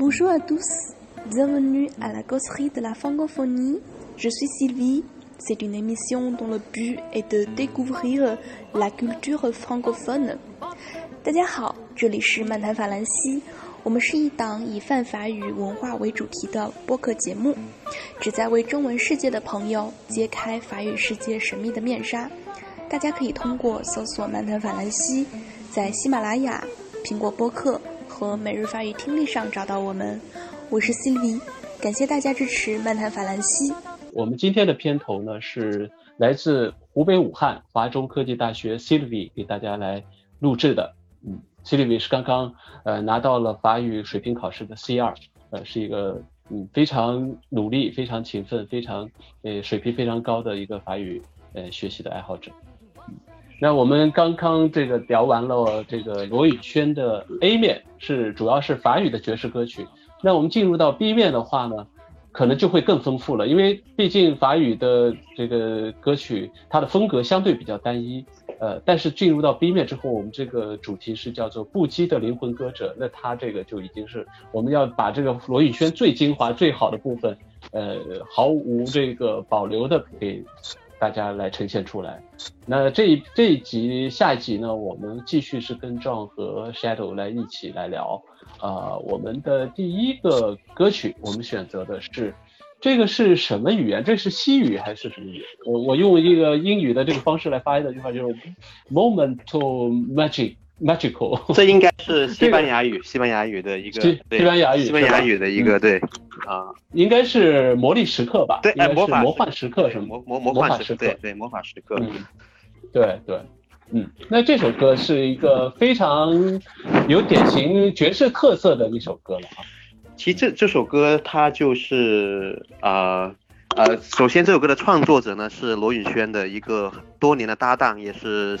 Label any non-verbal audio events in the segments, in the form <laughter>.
Bonjour à tous, bienvenue à la causerie de la francophonie. Je suis Sylvie. C'est une émission dont le but est de découvrir la culture francophone. 大家好，这里是漫谈法兰西。我们是一档以泛法语文化为主题的播客节目，旨在为中文世界的朋友揭开法语世界神秘的面纱。大家可以通过搜索“漫谈法兰西”在喜马拉雅、苹果播客和每日法语听力上找到我们。我是 Sylvie，感谢大家支持漫谈法兰西。我们今天的片头呢是来自湖北武汉华中科技大学 Sylvie 给大家来录制的。嗯，Sylvie 是刚刚呃拿到了法语水平考试的 C 二，呃是一个嗯非常努力、非常勤奋、非常呃水平非常高的一个法语呃学习的爱好者。那我们刚刚这个聊完了这个罗宇轩的 A 面，是主要是法语的爵士歌曲。那我们进入到 B 面的话呢？可能就会更丰富了，因为毕竟法语的这个歌曲，它的风格相对比较单一，呃，但是进入到 B 面之后，我们这个主题是叫做不羁的灵魂歌者，那它这个就已经是我们要把这个罗宇轩最精华、最好的部分，呃，毫无这个保留的给大家来呈现出来。那这一这一集、下一集呢，我们继续是跟 John 和 Shadow 来一起来聊。啊，我们的第一个歌曲，我们选择的是，这个是什么语言？这是西语还是什么语言？我我用一个英语的这个方式来发音的话就是 moment to magic magical。这应该是西班牙语，西班牙语的一个西班牙语，西班牙语的一个对啊，应该是魔力时刻吧？对，魔法魔幻时刻是魔魔魔幻时刻，对对魔法时刻，嗯，对对。嗯，那这首歌是一个非常有典型爵士特色的一首歌了啊。其实这这首歌它就是呃呃，首先这首歌的创作者呢是罗允轩的一个多年的搭档，也是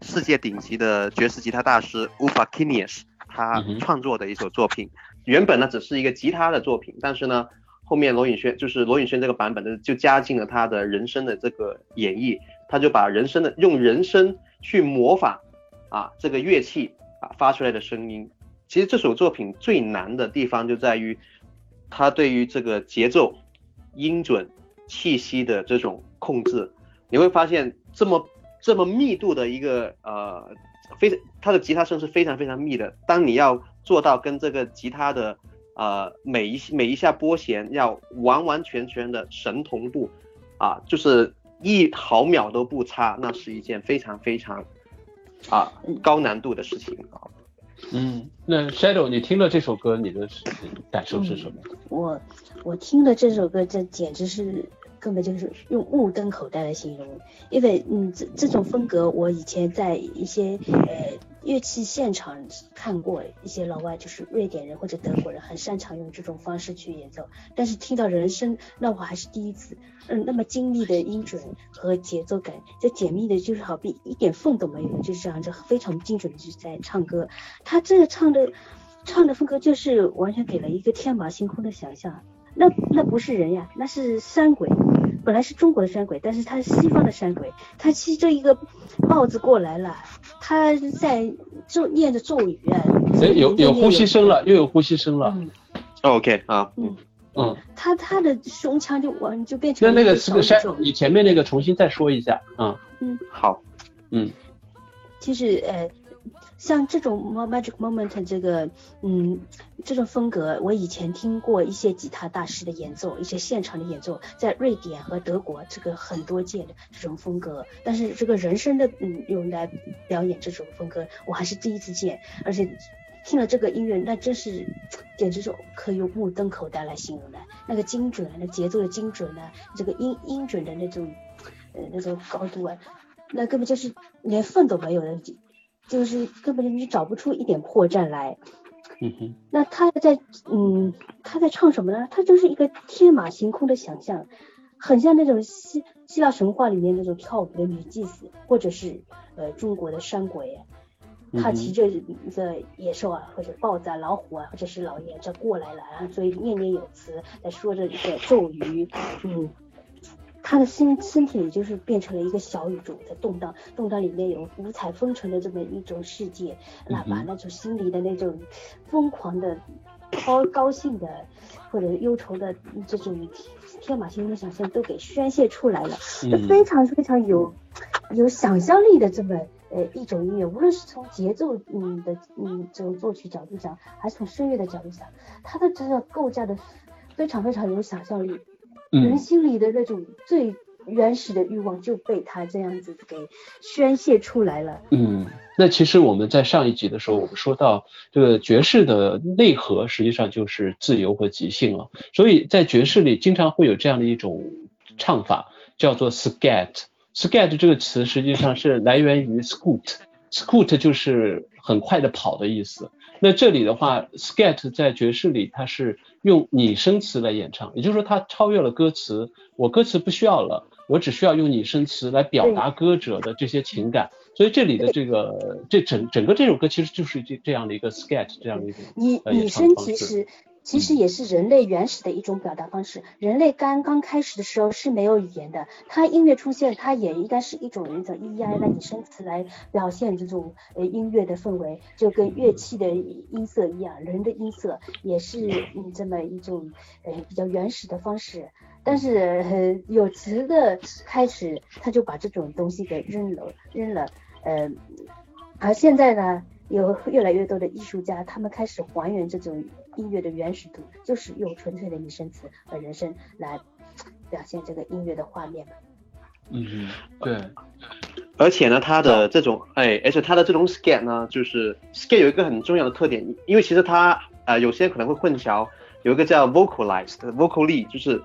世界顶级的爵士吉他大师 Ufa Kinius，他创作的一首作品。原本呢只是一个吉他的作品，但是呢后面罗允轩就是罗允轩这个版本的就加进了他的人声的这个演绎，他就把人声的用人声。去模仿啊这个乐器啊发出来的声音，其实这首作品最难的地方就在于，他对于这个节奏、音准、气息的这种控制，你会发现这么这么密度的一个呃非它的吉他声是非常非常密的，当你要做到跟这个吉他的呃每一每一下拨弦要完完全全的神同步啊，就是。一毫秒都不差，那是一件非常非常啊高难度的事情啊。嗯，那 Shadow，你听了这首歌，你的感受是什么？我我听了这首歌，这简直是根本就是用目瞪口呆来形容，因为嗯，这这种风格我以前在一些呃。乐器现场看过一些老外，就是瑞典人或者德国人，很擅长用这种方式去演奏。但是听到人声，那我还是第一次。嗯，那么精密的音准和节奏感，这解密的就是好比一点缝都没有，就是这样子非常精准的就在唱歌。他这个唱的唱的风格就是完全给了一个天马行空的想象。那那不是人呀，那是山鬼。本来是中国的山鬼，但是他是西方的山鬼，他骑着一个帽子过来了，他在咒念着咒语啊。哎，有有呼吸声了，又有呼吸声了。OK 啊，嗯嗯，他他的胸腔就完就变成那那个是个山，你前面那个重新再说一下啊。嗯，好，嗯，其实呃。像这种 magic moment 这个，嗯，这种风格，我以前听过一些吉他大师的演奏，一些现场的演奏，在瑞典和德国这个很多见的这种风格，但是这个人声的，嗯，用来表演这种风格，我还是第一次见，而且听了这个音乐，那真是简直是可以用目瞪口呆来形容的，那个精准，那节奏的精准呢，这个音音准的那种，呃，那种高度啊，那根本就是连缝都没有的。就是根本就你找不出一点破绽来，嗯哼。那他在嗯他在唱什么呢？他就是一个天马行空的想象，很像那种希希腊神话里面那种跳舞的女祭司，或者是呃中国的山鬼，他骑着一个野兽啊，或者豹子啊、老虎啊，或者是老爷这过来了啊，所以念念有词在说着一个咒语，嗯。他的身身体里就是变成了一个小宇宙，在动荡，动荡里面有五彩纷呈的这么一种世界，那把那种心里的那种疯狂的高高兴的或者忧愁的这种天马行空的想象都给宣泄出来了，非常非常有有想象力的这么呃一种音乐，无论是从节奏嗯的嗯这种作曲角度讲，还是从声乐的角度讲，它的这个构架的非常非常有想象力，人心里的那种最。原始的欲望就被他这样子给宣泄出来了。嗯，那其实我们在上一集的时候，我们说到这个爵士的内核实际上就是自由和即兴了。所以在爵士里经常会有这样的一种唱法，叫做 scat。scat 这个词实际上是来源于 scoot，scoot 就是很快的跑的意思。那这里的话，skat 在爵士里它是用拟声词来演唱，也就是说它超越了歌词，我歌词不需要了。我只需要用拟声词来表达歌者的这些情感，所以这里的这个这整整个这首歌其实就是这这样的一个 sketch，这样的一种拟拟声其实其实也是人类原始的一种表达方式。人类刚刚开始的时候是没有语言的，它音乐出现，它也应该是一种一种 E I 的拟声词来表现这种呃音乐的氛围，就跟乐器的音色一样，人的音色也是嗯这么一种呃比较原始的方式。但是有词的开始，他就把这种东西给扔了，扔了。呃，而现在呢，有越来越多的艺术家，他们开始还原这种音乐的原始度，就是用纯粹的拟声词和人声来表现这个音乐的画面嘛。嗯，对。而且呢，它的这种，哎，而且它的这种 scan 呢，就是 scan 有一个很重要的特点，因为其实它，呃，有些人可能会混淆，有一个叫 vocalized，vocally，就是。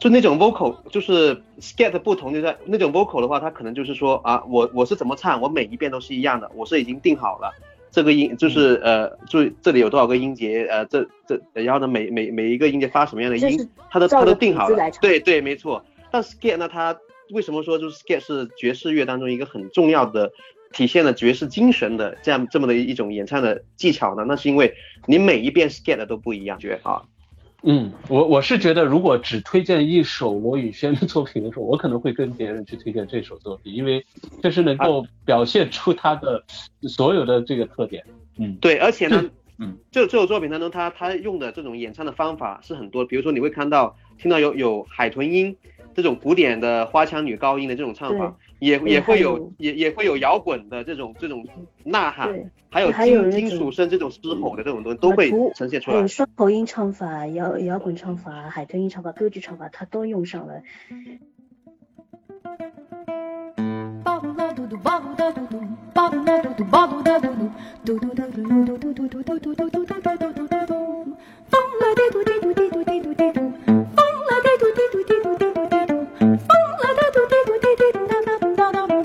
就那种 vocal，就是 scan 的不同就在那种 vocal 的话，它可能就是说啊，我我是怎么唱，我每一遍都是一样的，我是已经定好了这个音，就是呃，就这里有多少个音节，呃，这这，然后呢，每每每一个音节发什么样的音，它都它都定好了。对对，没错。但 s k a t 呢，它为什么说就是 s k a t 是爵士乐当中一个很重要的体现了爵士精神的这样这么的一种演唱的技巧呢？那是因为你每一遍 s k a t 都不一样，觉啊。嗯，我我是觉得，如果只推荐一首罗宇轩的作品的时候，我可能会跟别人去推荐这首作品，因为这是能够表现出他的所有的这个特点。嗯，对，而且呢，嗯，这这首作品当中，他他用的这种演唱的方法是很多，比如说你会看到听到有有海豚音这种古典的花腔女高音的这种唱法。也也会有也也会有摇滚的这种这种呐喊，还有金金属声这种嘶吼的这种东西都会呈现出来。双口音唱法、摇摇滚唱法、海豚音唱法、歌剧唱法，它都用上了。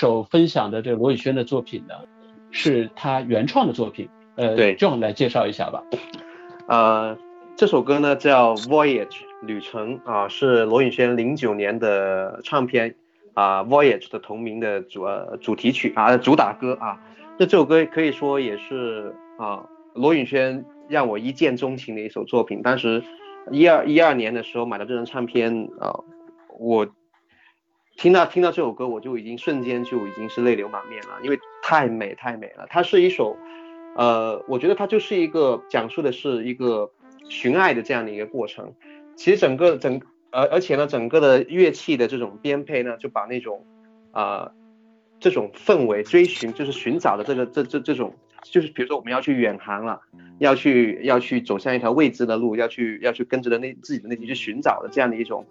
首分享的这个罗宇轩的作品呢，是他原创的作品。呃，对，John 来介绍一下吧。呃，这首歌呢叫《Voyage》旅程啊，是罗宇轩零九年的唱片啊《Voyage》的同名的主呃主题曲啊主打歌啊。那这首歌可以说也是啊罗宇轩让我一见钟情的一首作品。当时一二一二年的时候买的这张唱片啊，我听到听到这首歌，我就已经瞬间就已经是泪流满面了，因为太美太美了。它是一首。呃，我觉得它就是一个讲述的是一个寻爱的这样的一个过程。其实整个整，而而且呢，整个的乐器的这种编配呢，就把那种啊这种氛围追寻，就是寻找的这个这这这种，就是比如说我们要去远航了，要去要去走向一条未知的路，要去要去跟着的那自己的内心去寻找的这样的一种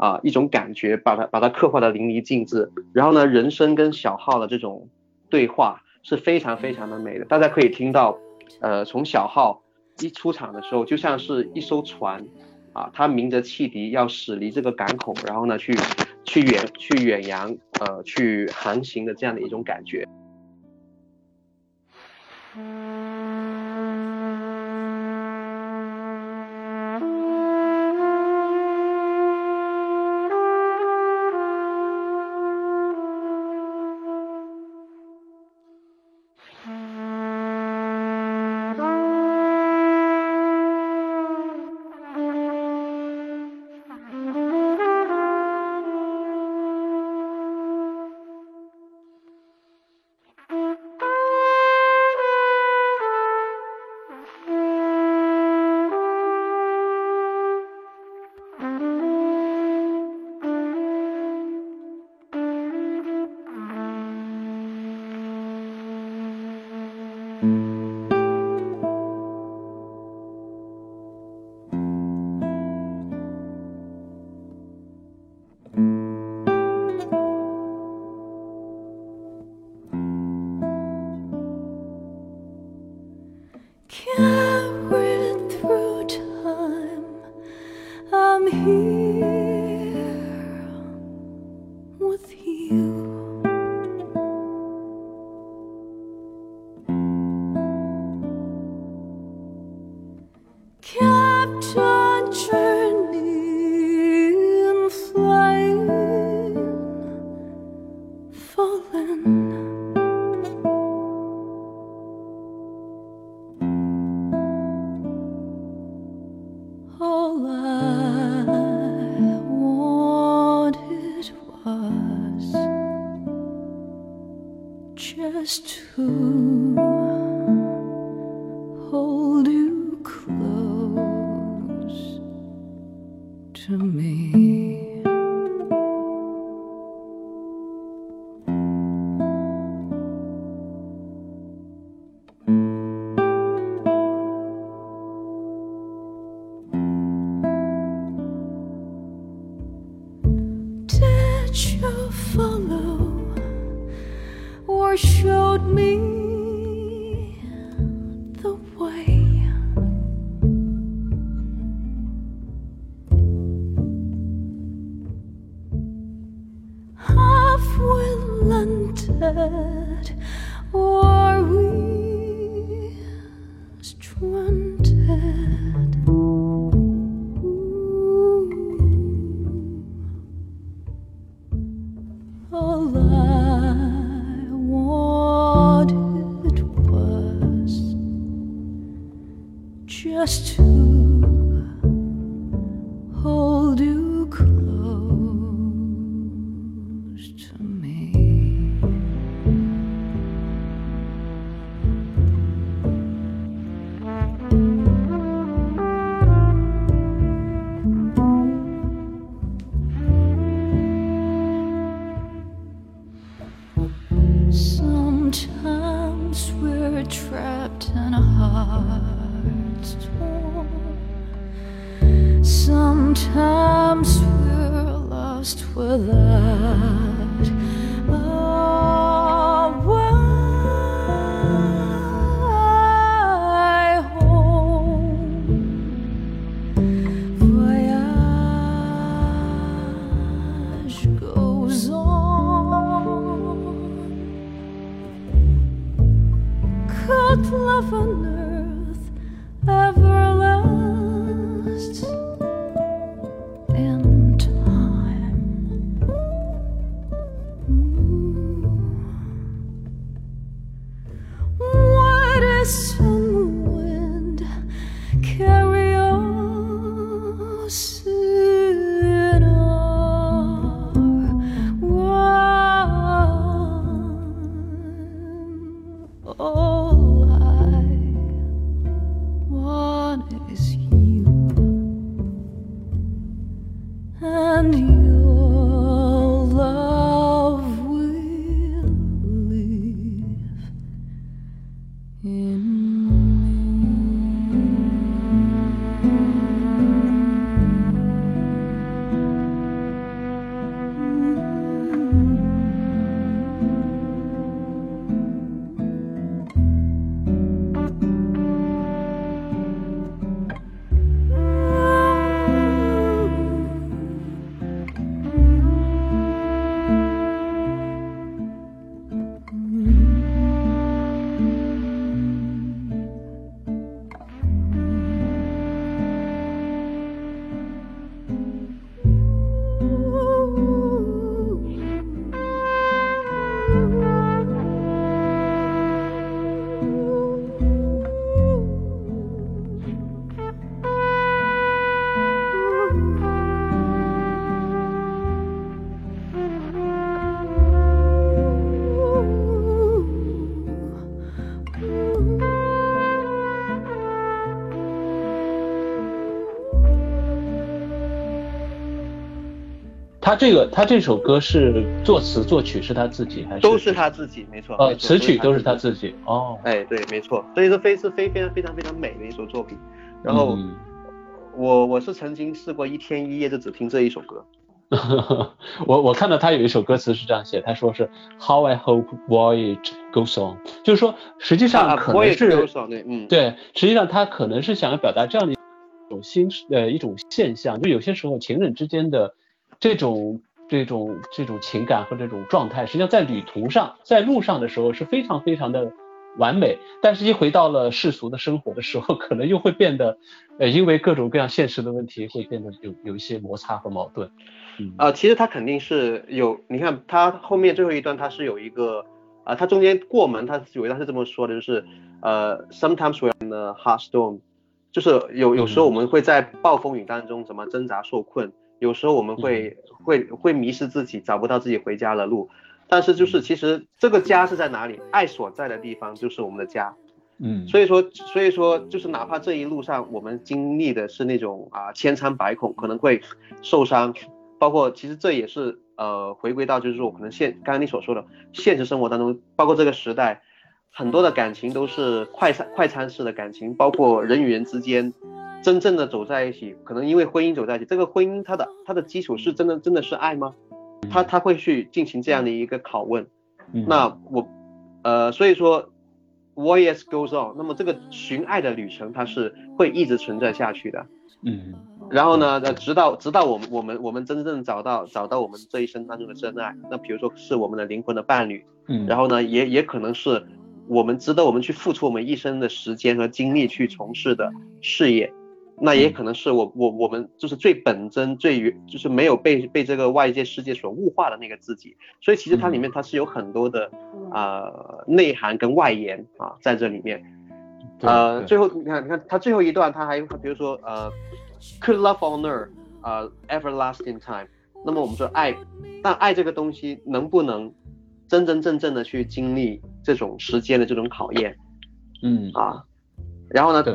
啊一种感觉，把它把它刻画的淋漓尽致。然后呢，人声跟小号的这种对话。是非常非常的美的，大家可以听到，呃，从小号一出场的时候，就像是一艘船，啊，它鸣着汽笛要驶离这个港口，然后呢，去去远去远洋，呃，去航行的这样的一种感觉。ghost. 他这个他这首歌是作词作曲是他自己还是都是他自己，没错。呃词曲都是他。自己哦。哎，对，没错，所以说非是非非常非常非常美的一首作品。然后嗯我我是曾经试过一天一夜就只听这一首歌。<laughs> 我我看到他有一首歌词是这样写，他说是 How I hope voyage goes on，就是说实际上我也能是有首对，嗯，对，实际上他可能是想要表达这样的一种心呃一种现象，就有些时候情人之间的这种这种这种情感和这种状态，实际上在旅途上在路上的时候是非常非常的完美，但是一回到了世俗的生活的时候，<laughs> 可能又会变得呃因为各种各样现实的问题会变得有有一些摩擦和矛盾。嗯啊，其实他肯定是有，你看他后面最后一段他是有一个，啊，他中间过门，他有一段是这么说的，就是呃，sometimes we're in a hard storm，就是有有时候我们会在暴风雨当中怎么挣扎受困，有时候我们会会会迷失自己，找不到自己回家的路，但是就是其实这个家是在哪里，爱所在的地方就是我们的家，嗯，所以说，所以说，就是哪怕这一路上我们经历的是那种啊千疮百孔，可能会受伤，包括其实这也是呃回归到就是说，可能现刚刚你所说的现实生活当中，包括这个时代，很多的感情都是快餐快餐式的感情，包括人与人之间真正的走在一起，可能因为婚姻走在一起，这个婚姻它的它的基础是真的真的是爱吗？他他会去进行这样的一个拷问，嗯。那我，呃，所以说，voyage goes on，那么这个寻爱的旅程它是会一直存在下去的。嗯。然后呢，呃，直到直到我们我们我们真正找到找到我们这一生当中的真爱，那比如说是我们的灵魂的伴侣，嗯，然后呢，也也可能是我们值得我们去付出我们一生的时间和精力去从事的事业，那也可能是我我我们就是最本真最原就是没有被被这个外界世界所物化的那个自己，所以其实它里面它是有很多的啊、内涵跟外延啊在这里面。呃，最后你看，你看它最后一段，它还比如说呃，could love honor 呃 everlasting time。那么我们说爱，但爱这个东西能不能真真正正的去经历这种时间的这种考验嗯，啊？然后呢，对，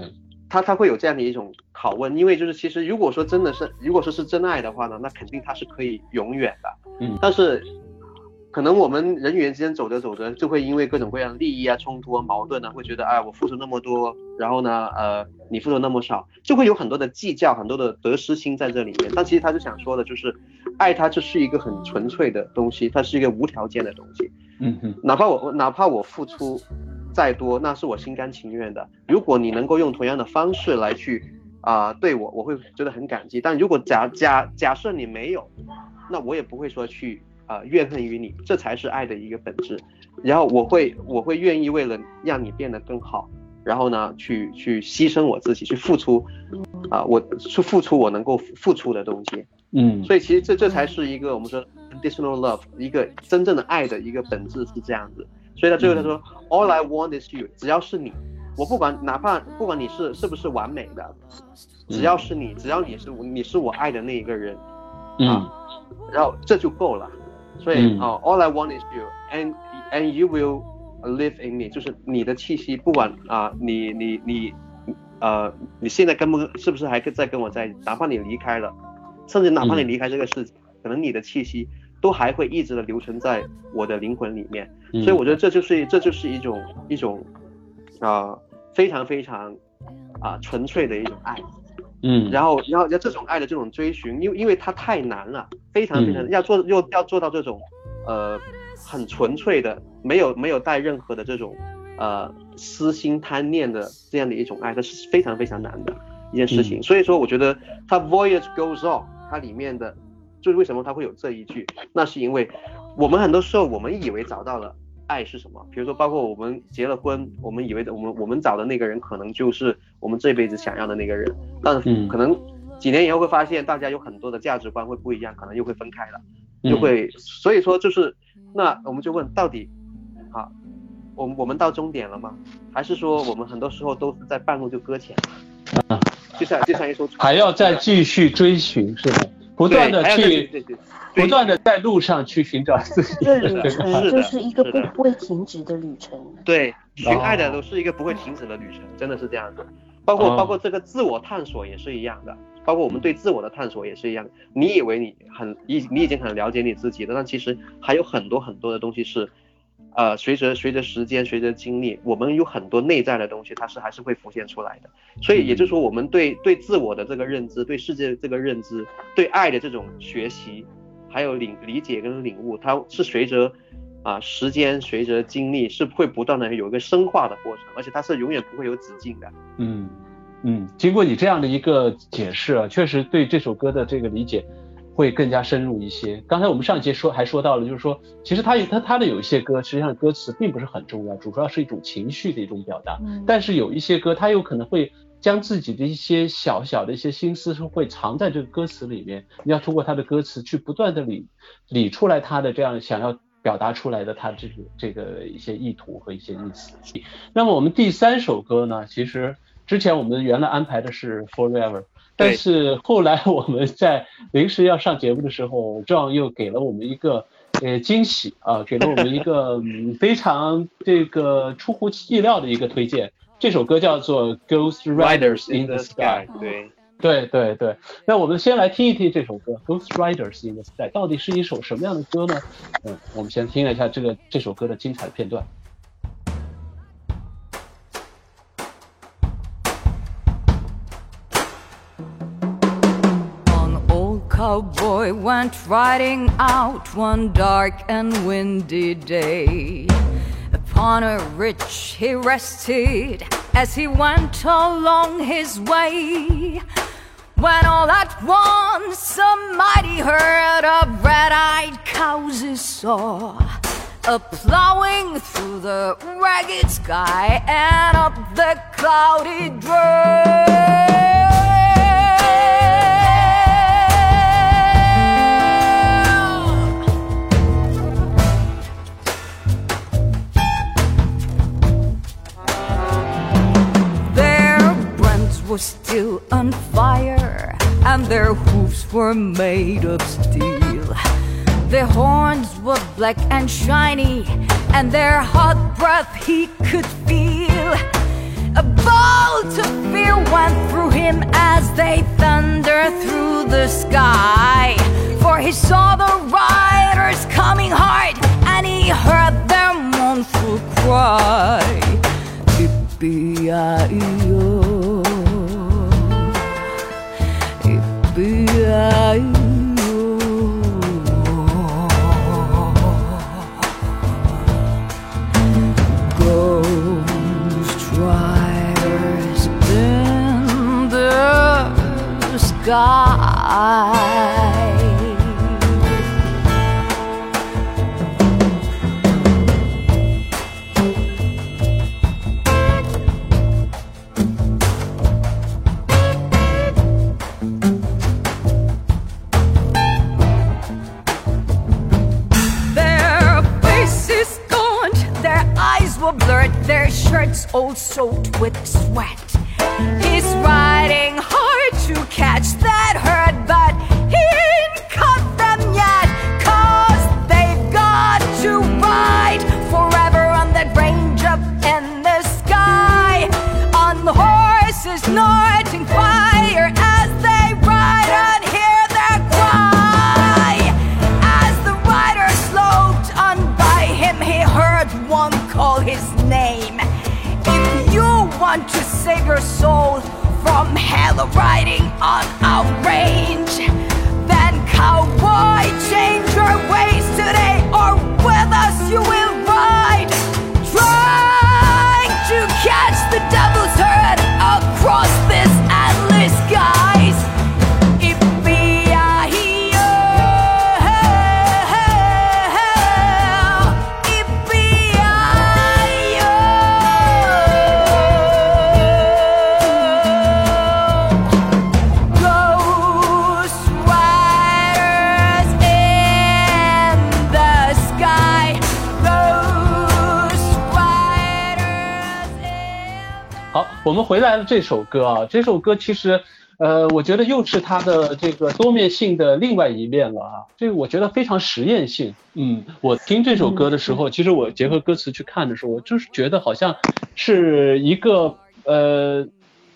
他他会有这样的一种拷问，因为就是其实如果说真的是，如果说是真爱的话呢，那肯定他是可以永远的。嗯但是可能我们人与人之间走着走着，就会因为各种各样的利益啊、冲突啊、矛盾啊，会觉得哎，我付出那么多，然后呢，呃，你付出那么少，就会有很多的计较，很多的得失心在这里面。但其实他就想说的就是，爱它就是一个很纯粹的东西，它是一个无条件的东西。嗯哼，哪怕我哪怕我付出再多，那是我心甘情愿的。如果你能够用同样的方式来去啊、对我，我会觉得很感激。但如果假假假设你没有，那我也不会说去啊、怨恨于你，这才是爱的一个本质。然后我会我会愿意为了让你变得更好，然后呢去去牺牲我自己，去付出啊、我去付出我能够付出的东西。嗯，所以其实这这才是一个我们说 conditional love 一个真正的爱的一个本质是这样子。所以他最后他说、All I want is you，只要是你，我不管哪怕不管你是是不是完美的，只要是你，只要你是你是我爱的那一个人，啊然后这就够了。所以嗯。哦、a l l I want is you，and and you will live in me，就是你的气息，不管啊、你你你呃你现在跟不是不是还跟在跟我在一起，哪怕你离开了，甚至哪怕你嗯。离开这个世界，可能你的气息都还会一直的留存在我的灵魂里面。嗯，所以我觉得这就是这就是一种一种啊、非常非常啊、纯粹的一种爱。嗯，然后，然后要这种爱的这种追寻，因为因为它太难了，非常非常、嗯要做又要做到这种呃很纯粹的，没有没有带任何的这种呃私心贪念的这样的一种爱，它是非常非常难的一件事情。嗯所以说，我觉得它 voyage goes on，它里面的就是为什么他会有这一句，那是因为我们很多时候我们以为找到了。爱是什么？比如说，包括我们结了婚，我们以为的我们我们找的那个人，可能就是我们这辈子想要的那个人。但嗯可能几年以后会发现，大家有很多的价值观会不一样，可能又会分开了，嗯就会，所以说就是，那我们就问，到底，啊，我们我们到终点了吗？还是说我们很多时候都是在半路就搁浅了？啊就像就像一艘船，还要再继续追寻，是的，不断的去对对不断的在路上去寻找自己。这的旅程就是一个不不会停止的旅程。对，寻爱的哦都是一个不会停止的旅程，真的是这样子。包括哦包括这个自我探索也是一样的，包括我们对自我的探索也是一样。你以为你很你你已经很了解你自己了，但其实还有很多很多的东西是，呃，随着随着时间，随着经历，我们有很多内在的东西，它是还是会浮现出来的。所以也就是说，我们对对自我的这个认知，对世界的这个认知，对爱的这种学习，还有领理解跟领悟，它是随着啊时间，随着经历，是会不断的有一个深化的过程，而且它是永远不会有止境的。嗯嗯，经过你这样的一个解释啊，确实对这首歌的这个理解会更加深入一些。刚才我们上一节说还说到了，就是说，其实他有他他的有一些歌，实际上歌词并不是很重要，主要是一种情绪的一种表达。嗯但是有一些歌，他有可能会将自己的一些小小的一些心思是会藏在这个歌词里面，你要通过他的歌词去不断的理理出来他的这样想要表达出来的他这个这个一些意图和一些意思。那么我们第三首歌呢，其实之前我们原来安排的是 Forever。但是后来我们在临时要上节目的时候，John 又给了我们一个呃惊喜啊，给了我们一个嗯非常这个出乎意料的一个推荐。这首歌叫做《Ghost Riders in the Sky》。对，对对对，那我们先来听一听这首歌《Ghost Riders in the Sky》到底是一首什么样的歌呢？嗯，我们先听了一下这个这首歌的精彩的片段。Old cowboy went riding out one dark and windy day. Upon a ridge he rested as he went along his way. When all at once a mighty herd of red-eyed cows he saw a plowing through the ragged sky and up the cloudy trail. Was still on fire, and their hooves were made of steel. Their horns were black and shiny, and their hot breath he could feel. A bolt of fear went through him as they thundered through the sky. For he saw the riders coming hard, and he heard their mournful cry. Yippee-yi-yo. Ah, عيني your soul from hell riding on our range, then cowboy, change your ways today, or with us you will ride. Trying 们回来了这首歌啊，这首歌其实，呃，我觉得又是它的这个多面性的另外一面了啊。这个我觉得非常实验性。嗯，我听这首歌的时候，其实我结合歌词去看的时候，我就是觉得好像是一个呃。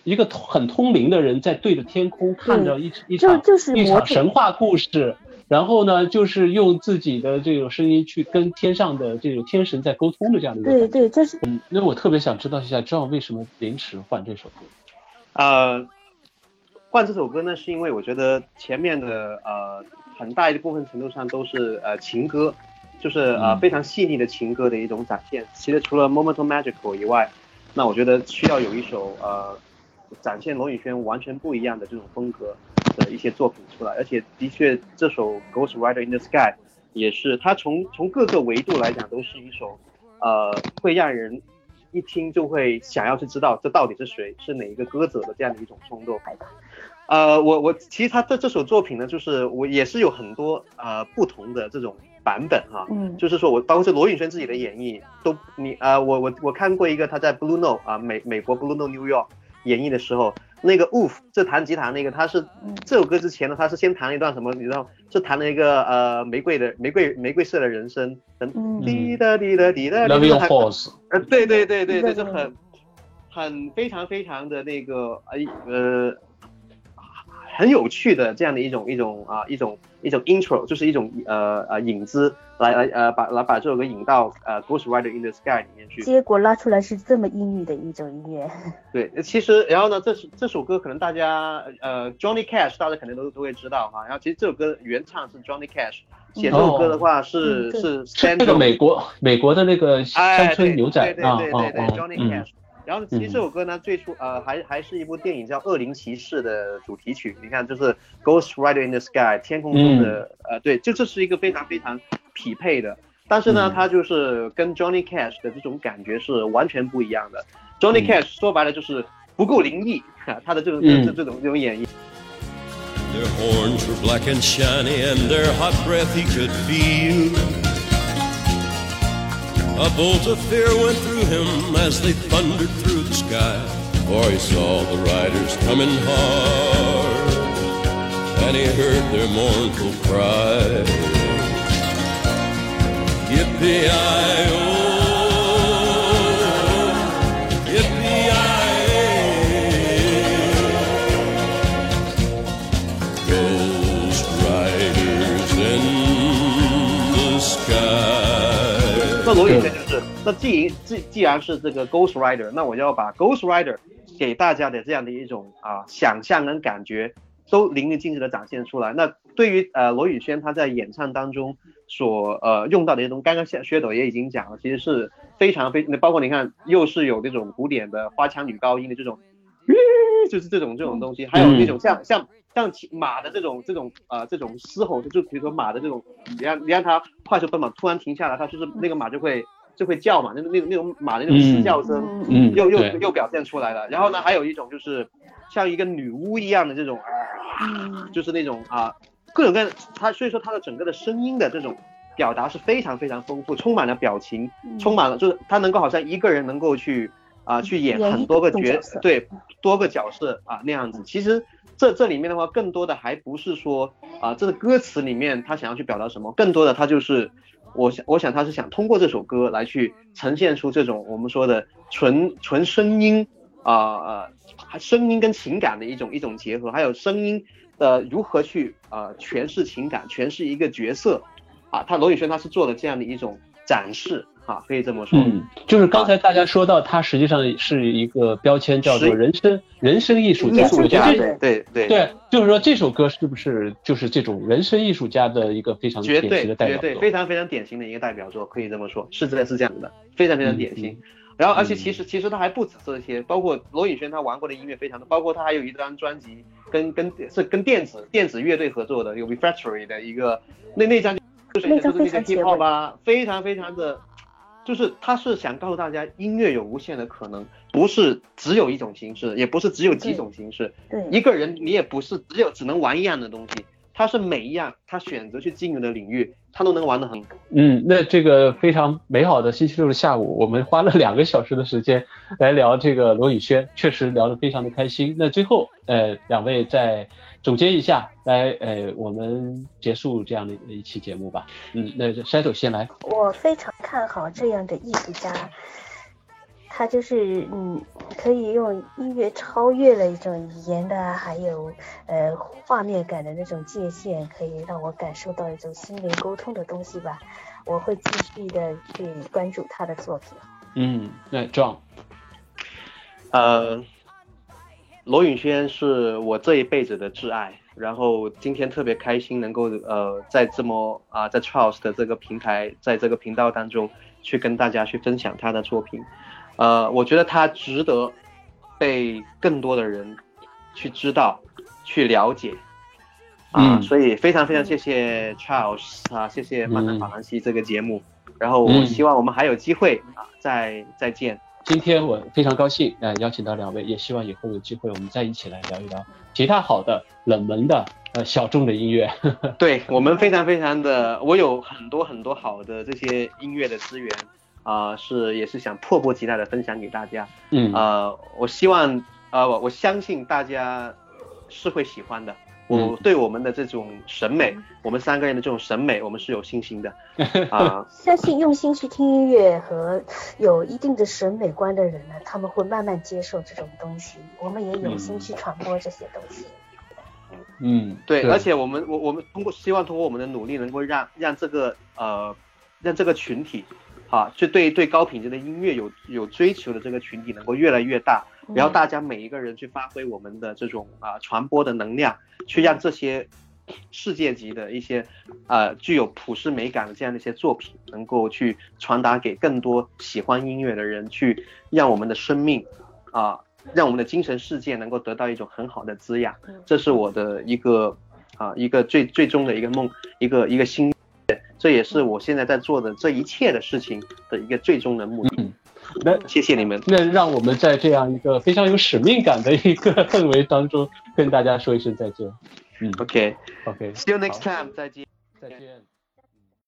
一个很通灵的人在对着天空看着一一场就就是一场神话故事，然后呢，就是用自己的这种声音去跟天上的这种天神在沟通的这样的一个。对对，这是嗯，那我特别想知道一下，知道为什么临时换这首歌？呃，换这首歌呢，是因为我觉得前面的呃很大一部分程度上都是呃情歌，就是呃嗯非常细腻的情歌的一种展现。其实除了《Momental Magical》以外，那我觉得需要有一首呃展现罗宇轩完全不一样的这种风格的一些作品出来。而且的确，这首《Ghost Rider in the Sky》也是它从从各个维度来讲都是一首呃会让人一听就会想要去知道这到底是谁，是哪一个歌者的这样的一种冲动。呃，我我其实他的这首作品呢，就是我也是有很多呃不同的这种版本哈，嗯就是说我包括是罗宇轩自己的演绎都你呃我我我看过一个他在 Blue Note 啊、美美国 Blue Note New York 演绎的时候，那个 Wolf 这弹吉他那个他是嗯。这首歌之前呢，他是先弹了一段什么，你知道是弹了一个呃玫瑰的玫瑰玫瑰色的人生，滴答滴答滴答 Your 很 Horse，呃，对对对对对，对对就很很非常非常的那个呃呃很有趣的这样的一种一种啊、一种一种 intro，就是一种呃呃引子来来呃把来把这首歌引到呃 Ghost Rider in the Sky 里面去。结果拉出来是这么阴郁的一种音乐。<laughs> 对，其实然后呢，这首这首歌可能大家呃 Johnny Cash 大家可能都都会知道哈，然后其实这首歌原唱是 Johnny Cash，写这首歌的话是、是那个美国美国的那个哎，乡村牛仔对对啊对对对啊 Johnny 嗯 Cash。然后其实这首歌呢，最初呃还还是一部电影叫《恶灵骑士》的主题曲。你看，就是 Ghost Rider in the Sky 天空中的、呃对，就这是一个非常非常匹配的。但是呢，嗯它就是跟 Johnny Cash 的这种感觉是完全不一样的。Johnny 嗯 Cash 说白了就是不够灵异，哈他的这种嗯这这种这种演绎。Their horns were black and shiny, and their hot breath he could feel. A bolt of fear went through him as they thundered through the sky. For he saw the riders coming hard, and he heard their mournful cry. Yippee-i-oh, 轩就是，那既既既然是这个 Ghost Rider，那我就要把 Ghost Rider 给大家的这样的一种啊想象跟感觉都淋漓尽致的展现出来。那对于呃罗宇轩他在演唱当中所呃用到的一些东西，刚刚薛薛斗也已经讲了，其实是非常非，包括你看又是有这种古典的花腔女高音的这种，<laughs> 就是这种这种东西，还有那种像像像骑马的这种这种呃这种嘶吼，就比如说马的这种，你让你让它快速奔跑，突然停下来，它就是那个马就会就会叫嘛，那种那种那种马的那种嘶叫声，嗯，又又又表现出来了。然后呢，还有一种就是像一个女巫一样的这种，啊，就是那种啊，各种各样的，它所以说它的整个的声音的这种表达是非常非常丰富，充满了表情，充满了就是他能够好像一个人能够去啊去演很多个角角色对多个角色啊那样子。其实这这里面的话，更多的还不是说啊这个歌词里面他想要去表达什么，更多的他就是。我想，我想他是想通过这首歌来去呈现出这种我们说的纯纯声音啊呃声音跟情感的一种一种结合，还有声音的如何去呃诠释情感，诠释一个角色啊。他罗宇轩他是做了这样的一种展示啊，可以这么说。嗯，就是刚才大家说到，它实际上是一个标签，叫做人生人生艺术家。艺术家，我对对对对，就是说这首歌是不是就是这种人生艺术家的一个非常典绝对绝对型的代表作？非常非常典型的一个代表作，可以这么说，是真的是这样的，非常非常典型。嗯然后，而且其实其实他还不止这些，包括罗宇轩他玩过的音乐非常多，包括他还有一张专辑跟跟是跟电子电子乐队合作的，有 Refractory 的一个那那张就是那张就是那个非常 hip hop 卫啊，非常非常的，就是他是想告诉大家音乐有无限的可能，不是只有一种形式，也不是只有几种形式，对，一个人你也不是只有只能玩一样的东西，他是每一样他选择去经营的领域，他都能玩得很嗯，那这个非常美好的星期六的下午，我们花了两个小时的时间来聊这个罗宇轩，确实聊得非常的开心。那最后，呃，两位再总结一下，来，呃，我们结束这样的一期节目吧。嗯，那山手先来。我非常看好这样的艺术家，他就是嗯，可以用音乐超越了一种语言的，还有呃画面感的那种界限，可以让我感受到一种心灵沟通的东西吧。我会继续的去关注他的作品。嗯，那 John，呃，罗允轩是我这一辈子的挚爱，然后今天特别开心能够呃在这么啊、在 Charles 的这个平台，在这个频道当中去跟大家去分享他的作品，呃，我觉得他值得被更多的人去知道、去了解。啊，嗯所以非常非常谢谢 Charles 啊，谢谢《漫谈法兰西》这个节目，然后我嗯希望我们还有机会啊，再再见。今天我非常高兴，呃，邀请到两位，也希望以后有机会我们再一起来聊一聊其他好的、冷门的、呃小众的音乐。<laughs> 对我们非常非常的，我有很多很多好的这些音乐的资源，啊、是也是想迫不及待的分享给大家。嗯呃，我希望，呃，我我相信大家是会喜欢的。我嗯对我们的这种审美，我们三个人的这种审美，我们是有信心的。<laughs> 啊、相信用心去听音乐和有一定的审美观的人呢，他们会慢慢接受这种东西。我们也有心去传播这些东西。嗯，对，是而且我们我我们通过希望通过我们的努力，能够让让这个呃让这个群体啊，就对对高品质的音乐有有追求的这个群体能够越来越大，然后大家每一个人去发挥我们的这种啊、传播的能量，去让这些世界级的一些呃具有普世美感的这样的一些作品，能够去传达给更多喜欢音乐的人，去让我们的生命啊、让我们的精神世界能够得到一种很好的滋养。这是我的一个啊一个最最终的一个梦，一个一个心愿，这也是我现在在做的这一切的事情的一个最终的目的。嗯那 <laughs> 谢谢你们。那让我们在这样一个非常有使命感的一个氛围当中，跟大家说一声再见。嗯，OK，OK，See、，OK，you next time，再见。再见。